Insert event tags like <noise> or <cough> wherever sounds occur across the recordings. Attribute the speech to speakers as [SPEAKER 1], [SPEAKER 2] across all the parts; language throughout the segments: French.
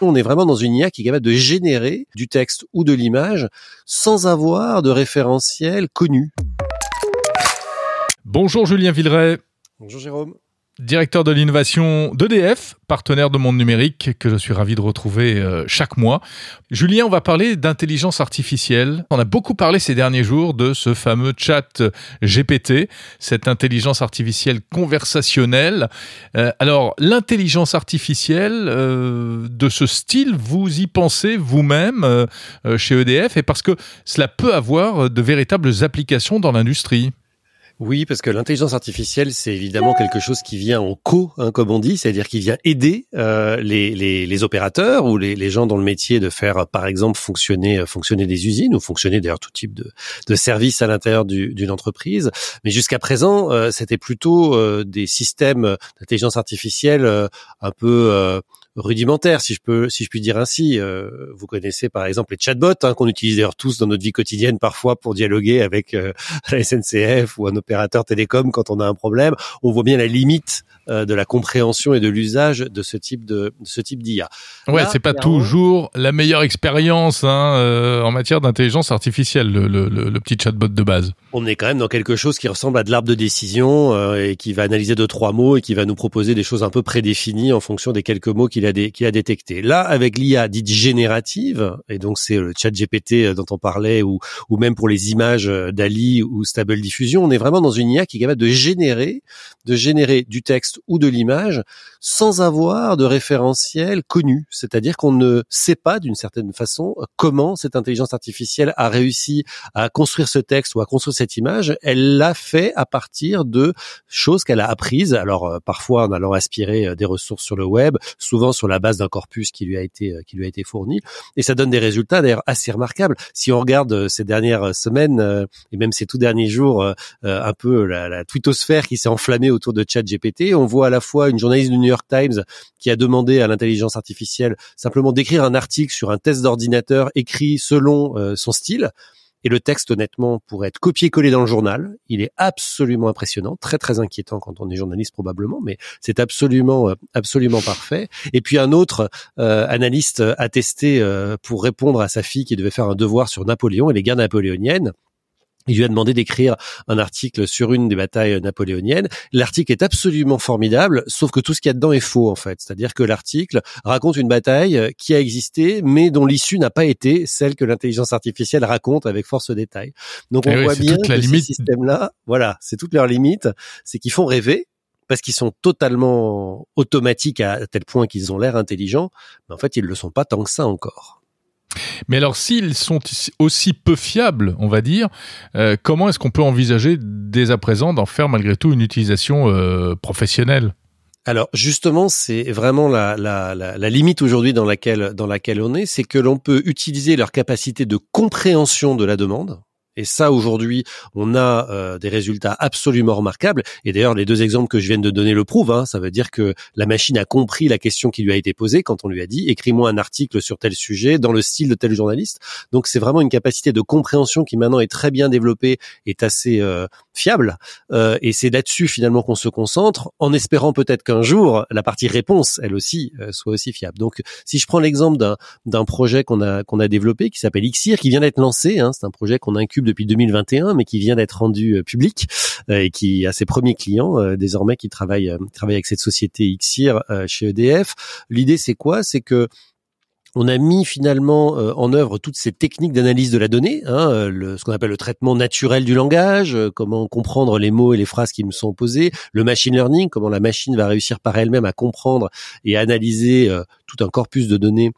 [SPEAKER 1] On est vraiment dans une IA qui est capable de générer du texte ou de l'image sans avoir de référentiel connu.
[SPEAKER 2] Bonjour Julien Villeray.
[SPEAKER 1] Bonjour Jérôme
[SPEAKER 2] directeur de l'innovation d'EDF, partenaire de Monde Numérique, que je suis ravi de retrouver euh, chaque mois. Julien, on va parler d'intelligence artificielle. On a beaucoup parlé ces derniers jours de ce fameux chat GPT, cette intelligence artificielle conversationnelle. Euh, alors, l'intelligence artificielle euh, de ce style, vous y pensez vous-même chez EDF, et parce que cela peut avoir de véritables applications dans l'industrie.
[SPEAKER 1] Oui, parce que l'intelligence artificielle, c'est évidemment quelque chose qui vient en co, hein, comme on dit, c'est-à-dire qui vient aider euh, les, les, opérateurs ou les, les, gens dans le métier de faire, par exemple, fonctionner euh, fonctionner des usines ou fonctionner d'ailleurs tout type de, de services à l'intérieur d'une entreprise. Mais jusqu'à présent, euh, c'était plutôt euh, des systèmes d'intelligence artificielle un peu rudimentaire, si je peux, si je puis dire ainsi. Euh, vous connaissez par exemple les chatbots hein, qu'on utilise d'ailleurs tous dans notre vie quotidienne parfois pour dialoguer avec euh, <laughs> la SNCF ou un opérateur télécom quand on a un problème. On voit bien la limite euh, de la compréhension et de l'usage de ce type de, de ce type d'IA.
[SPEAKER 2] Ouais, c'est pas toujours la meilleure expérience hein, en matière d'intelligence artificielle, le, le, le, petit chatbot de base.
[SPEAKER 1] On est quand même dans quelque chose qui ressemble à de l'arbre de décision et qui va analyser deux trois mots et qui va nous proposer des choses un peu prédéfinies en fonction des quelques mots qu'il qu'il a, détecté. Là, avec l'IA dite générative, et donc c'est le chat GPT euh, dont on parlait, ou, ou même pour les images euh, d'Ali ou Stable Diffusion, on est vraiment dans une IA qui est capable de générer, de générer du texte ou de l'image sans avoir de référentiel connu. C'est-à-dire qu'on ne sait pas d'une certaine façon comment cette intelligence artificielle a réussi à construire ce texte ou à construire cette image. Elle l'a fait à partir de choses qu'elle a apprises. Alors euh, parfois en allant aspirer des ressources sur le web, souvent sur la base d'un corpus qui lui a été euh, qui lui a été fourni et ça donne des résultats d'ailleurs assez remarquables. Si on regarde euh, ces dernières semaines euh, et même ces tout derniers jours un peu la, la twittosphère qui s'est enflammée autour de ChatGPT, on voit à la fois une journaliste du New York Times qui a demandé à l'intelligence artificielle simplement d'écrire un article sur un test d'ordinateur écrit selon son style et le texte, honnêtement, pourrait être copié-collé dans le journal. Il est absolument impressionnant, très très inquiétant quand on est journaliste probablement, mais c'est absolument euh, absolument parfait. Et puis un autre euh, analyste a testé euh, pour répondre à sa fille qui devait faire un devoir sur Napoléon et les guerres napoléoniennes. Il lui a demandé d'écrire un article sur une des batailles napoléoniennes. L'article est absolument formidable, sauf que tout ce qu'il y a dedans est faux en fait. C'est-à-dire que l'article raconte une bataille qui a existé, mais dont l'issue n'a pas été celle que l'intelligence artificielle raconte avec force détail. Donc on eh voit bien que la limite. ces systèmes-là, voilà, c'est toute leur limite, c'est qu'ils font rêver, parce qu'ils sont totalement automatiques à tel point qu'ils ont l'air intelligents, mais en fait ils le sont pas tant que ça encore.
[SPEAKER 2] Mais alors, s'ils sont aussi peu fiables, on va dire, euh, comment est-ce qu'on peut envisager dès à présent d'en faire malgré tout une utilisation euh, professionnelle?
[SPEAKER 1] Alors justement, c'est vraiment la, limite aujourd'hui dans laquelle on est, c'est que l'on peut utiliser leur capacité de compréhension de la demande, et ça, aujourd'hui, on a euh, des résultats absolument remarquables. Et d'ailleurs, les deux exemples que je viens de donner le prouvent. Hein. Ça veut dire que la machine a compris la question qui lui a été posée quand on lui a dit écris-moi un article sur tel sujet dans le style de tel journaliste. Donc, c'est vraiment une capacité de compréhension qui maintenant est très bien développée, est assez euh, fiable. Euh, et c'est là-dessus finalement qu'on se concentre, en espérant peut-être qu'un jour la partie réponse, elle aussi, soit aussi fiable. Donc, si je prends l'exemple d'un d'un projet qu'on a qu'on a développé qui s'appelle Xir, qui vient d'être lancé, hein, c'est un projet qu'on incube depuis 2021, mais qui vient d'être rendu euh, public euh, et qui a ses premiers clients euh, désormais qui travaillent, travaillent avec cette société Xir chez EDF. L'idée, c'est quoi? C'est que on a mis finalement euh, en œuvre toutes ces techniques d'analyse de la donnée, hein, euh, le, ce qu'on appelle le traitement naturel du langage, euh, comment comprendre les mots et les phrases qui me sont posées, le machine learning, comment la machine va réussir par elle-même à comprendre et analyser tout un corpus de données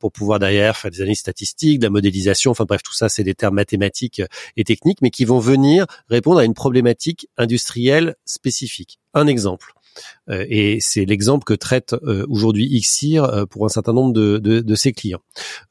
[SPEAKER 1] pour pouvoir derrière faire des analyses statistiques, de la modélisation, enfin bref, tout ça c'est des termes mathématiques et techniques, mais qui vont venir répondre à une problématique industrielle spécifique. Un exemple. Euh, et c'est l'exemple que traite euh, aujourd'hui Xir euh, pour un certain nombre de, de, de ses clients.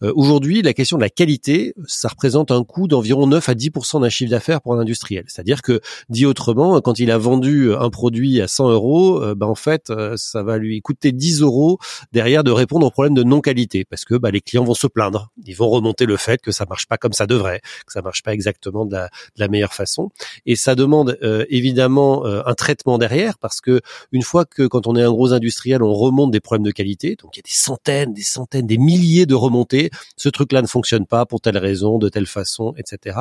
[SPEAKER 1] aujourd'hui, la question de la qualité, ça représente un coût d'environ 9 à 10% d'un chiffre d'affaires pour un industriel. C'est-à-dire que, dit autrement, quand il a vendu un produit à 100 euros, ben en fait, ça va lui coûter 10 euros derrière de répondre au problème de non-qualité, parce que bah, les clients vont se plaindre, ils vont remonter le fait que ça marche pas comme ça devrait, que ça marche pas exactement de la, de la meilleure façon, et ça demande évidemment un traitement derrière, parce que une fois que quand on est un gros industriel, on remonte des problèmes de qualité, donc il y a des centaines, des centaines, des milliers de remontées, ce truc-là ne fonctionne pas pour telle raison, de telle façon, etc.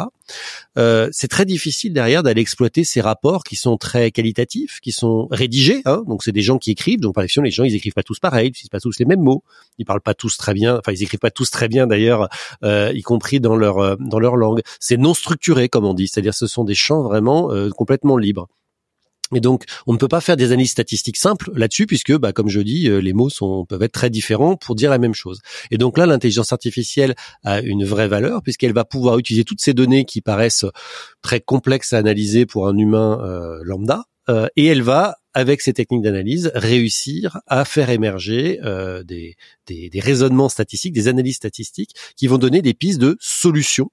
[SPEAKER 1] Euh, c'est très difficile derrière d'aller exploiter ces rapports qui sont très qualitatifs, qui sont rédigés, hein, donc c'est des gens qui écrivent, donc par définition les gens ils écrivent pas tous pareil, ils pas tous les mêmes mots, ils parlent pas tous très bien, enfin ils écrivent pas tous très bien d'ailleurs, euh, y compris dans leur euh, dans leur langue. C'est non structuré comme on dit, c'est-à-dire ce sont des champs vraiment euh, complètement libres. Et donc, on ne peut pas faire des analyses statistiques simples là-dessus, puisque, bah, comme je dis, euh, les mots sont, peuvent être très différents pour dire la même chose. Et donc là, l'intelligence artificielle a une vraie valeur, puisqu'elle va pouvoir utiliser toutes ces données qui paraissent très complexes à analyser pour un humain euh, lambda, euh, et elle va, avec ces techniques d'analyse, réussir à faire émerger des, des, des raisonnements statistiques, des analyses statistiques, qui vont donner des pistes de solutions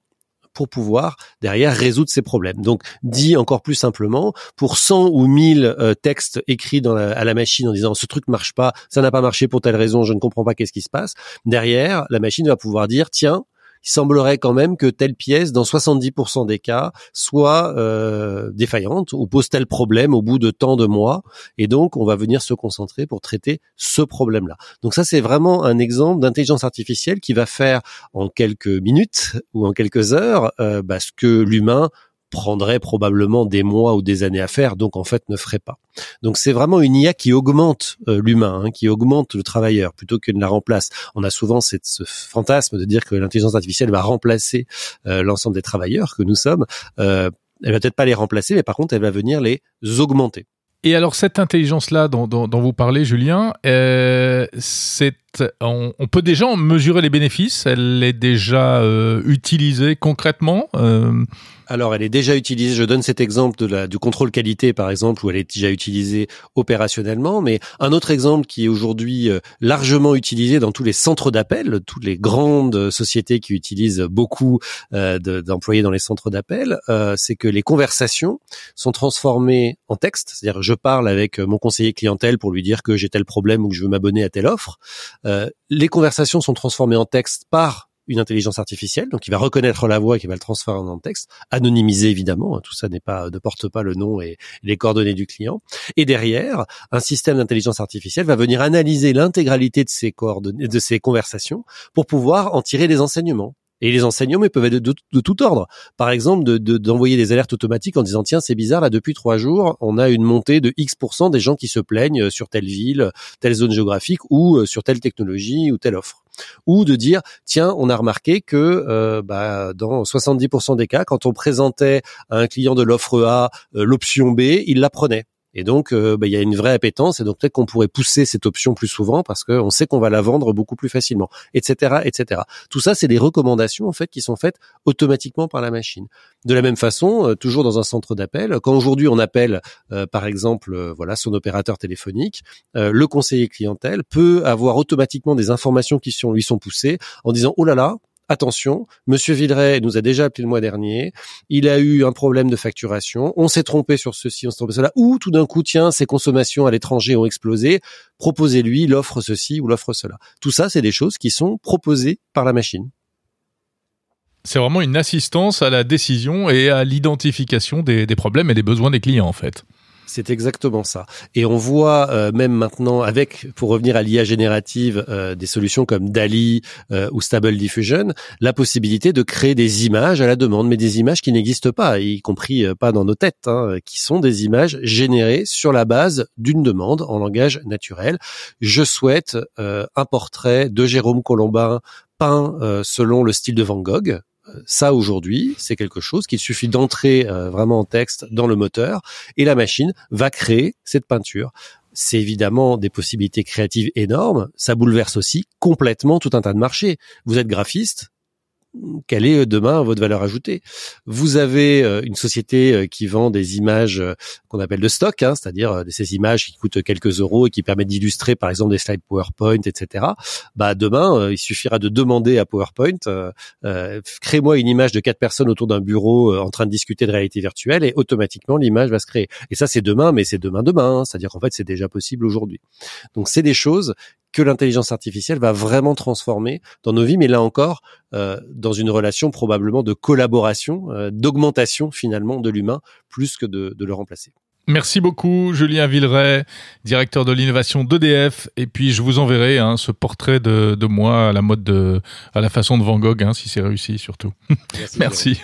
[SPEAKER 1] pour pouvoir derrière résoudre ces problèmes. Donc, dit encore plus simplement, pour 100 ou 1000 euh, textes écrits dans à la machine en disant ce truc marche pas, ça n'a pas marché pour telle raison, je ne comprends pas qu'est-ce qui se passe, derrière, la machine va pouvoir dire tiens, il semblerait quand même que telle pièce, dans 70% des cas, soit euh, défaillante ou pose tel problème au bout de tant de mois. Et donc, on va venir se concentrer pour traiter ce problème-là. Donc ça, c'est vraiment un exemple d'intelligence artificielle qui va faire en quelques minutes ou en quelques heures euh, bah, ce que l'humain prendrait probablement des mois ou des années à faire, donc en fait ne ferait pas. Donc c'est vraiment une IA qui augmente euh, l'humain, hein, qui augmente le travailleur plutôt que ne la remplace. On a souvent ce fantasme de dire que l'intelligence artificielle va remplacer euh, l'ensemble des travailleurs que nous sommes. Euh, elle va peut-être pas les remplacer, mais par contre elle va venir les augmenter.
[SPEAKER 2] Et alors cette intelligence-là dont, dont, vous parlez, Julien, euh, c'est on, peut déjà en mesurer les bénéfices. Elle est déjà euh, utilisée concrètement. Euh,
[SPEAKER 1] alors, elle est déjà utilisée. Je donne cet exemple de la, du contrôle qualité, par exemple, où elle est déjà utilisée opérationnellement. Mais un autre exemple qui est aujourd'hui euh, largement utilisé dans tous les centres d'appel, toutes les grandes sociétés qui utilisent beaucoup d'employés dans les centres d'appel, c'est que les conversations sont transformées en texte. C'est-à-dire, je parle avec mon conseiller clientèle pour lui dire que j'ai tel problème ou que je veux m'abonner à telle offre. Les conversations sont transformées en texte par une intelligence artificielle, donc il va reconnaître la voix et qui va le transformer en texte, anonymisé évidemment, hein, tout ça n'est pas ne porte pas le nom et les coordonnées du client. Et derrière, un système d'intelligence artificielle va venir analyser l'intégralité de ces coordonnées, de ces conversations, pour pouvoir en tirer des enseignements. Et les enseignements peuvent être de, tout ordre. Par exemple, d'envoyer de, des alertes automatiques en disant tiens c'est bizarre là depuis trois jours on a une montée de X des gens qui se plaignent sur telle ville, telle zone géographique ou euh, sur telle technologie ou telle offre ou de dire tiens on a remarqué que euh, bah, dans 70% des cas quand on présentait à un client de l'offre A euh, l'option B il la prenait et donc, euh, bah, il y a une vraie appétence, et donc peut-être qu'on pourrait pousser cette option plus souvent parce qu'on sait qu'on va la vendre beaucoup plus facilement, etc., etc. Tout ça, c'est des recommandations en fait qui sont faites automatiquement par la machine. De la même façon, euh, toujours dans un centre d'appel, quand aujourd'hui on appelle, euh, par exemple, voilà, son opérateur téléphonique, le conseiller clientèle peut avoir automatiquement des informations qui lui sont poussées en disant oh là là, attention, Monsieur Villeray nous a déjà appelé le mois dernier, il a eu un problème de facturation, on s'est trompé sur ceci, on s'est trompé sur cela, ou tout d'un coup, tiens, ses consommations à l'étranger ont explosé, proposez-lui l'offre ceci ou l'offre cela. Tout ça, c'est des choses qui sont proposées par la machine.
[SPEAKER 2] C'est vraiment une assistance à la décision et à l'identification des, des problèmes et des besoins des clients, en fait.
[SPEAKER 1] C'est exactement ça. Et on voit euh, même maintenant, avec, pour revenir à l'IA générative, euh, des solutions comme DALI euh, ou Stable Diffusion, la possibilité de créer des images à la demande, mais des images qui n'existent pas, y compris pas dans nos têtes, hein, qui sont des images générées sur la base d'une demande en langage naturel. Je souhaite un portrait de Jérôme Colombin peint selon le style de Van Gogh ça aujourd'hui, c'est quelque chose qu'il suffit d'entrer euh, vraiment en texte dans le moteur et la machine va créer cette peinture. C'est évidemment des possibilités créatives énormes. Ça bouleverse aussi complètement tout un tas de marchés. Vous êtes graphiste, quelle est euh, demain votre valeur ajoutée? Vous avez euh, une société euh, qui vend des images qu'on appelle de stock, hein, c'est-à-dire ces images qui coûtent quelques euros et qui permettent d'illustrer par exemple des slides PowerPoint, etc. Bah demain, il suffira de demander à PowerPoint euh, crée-moi une image de quatre personnes autour d'un bureau en train de discuter de réalité virtuelle et automatiquement l'image va se créer. Et ça c'est demain, mais c'est demain demain, hein. c'est-à-dire qu'en fait c'est déjà possible aujourd'hui. Donc c'est des choses que l'intelligence artificielle va vraiment transformer dans nos vies, mais là encore, euh, dans une relation probablement de collaboration, euh, d'augmentation finalement de l'humain, plus que de, de le remplacer.
[SPEAKER 2] Merci beaucoup, Julien Villeray, directeur de l'innovation d'EDF. Et puis, je vous enverrai hein, ce portrait de, moi à la mode de, à la façon de Van Gogh, hein, si c'est réussi surtout. <laughs> Merci.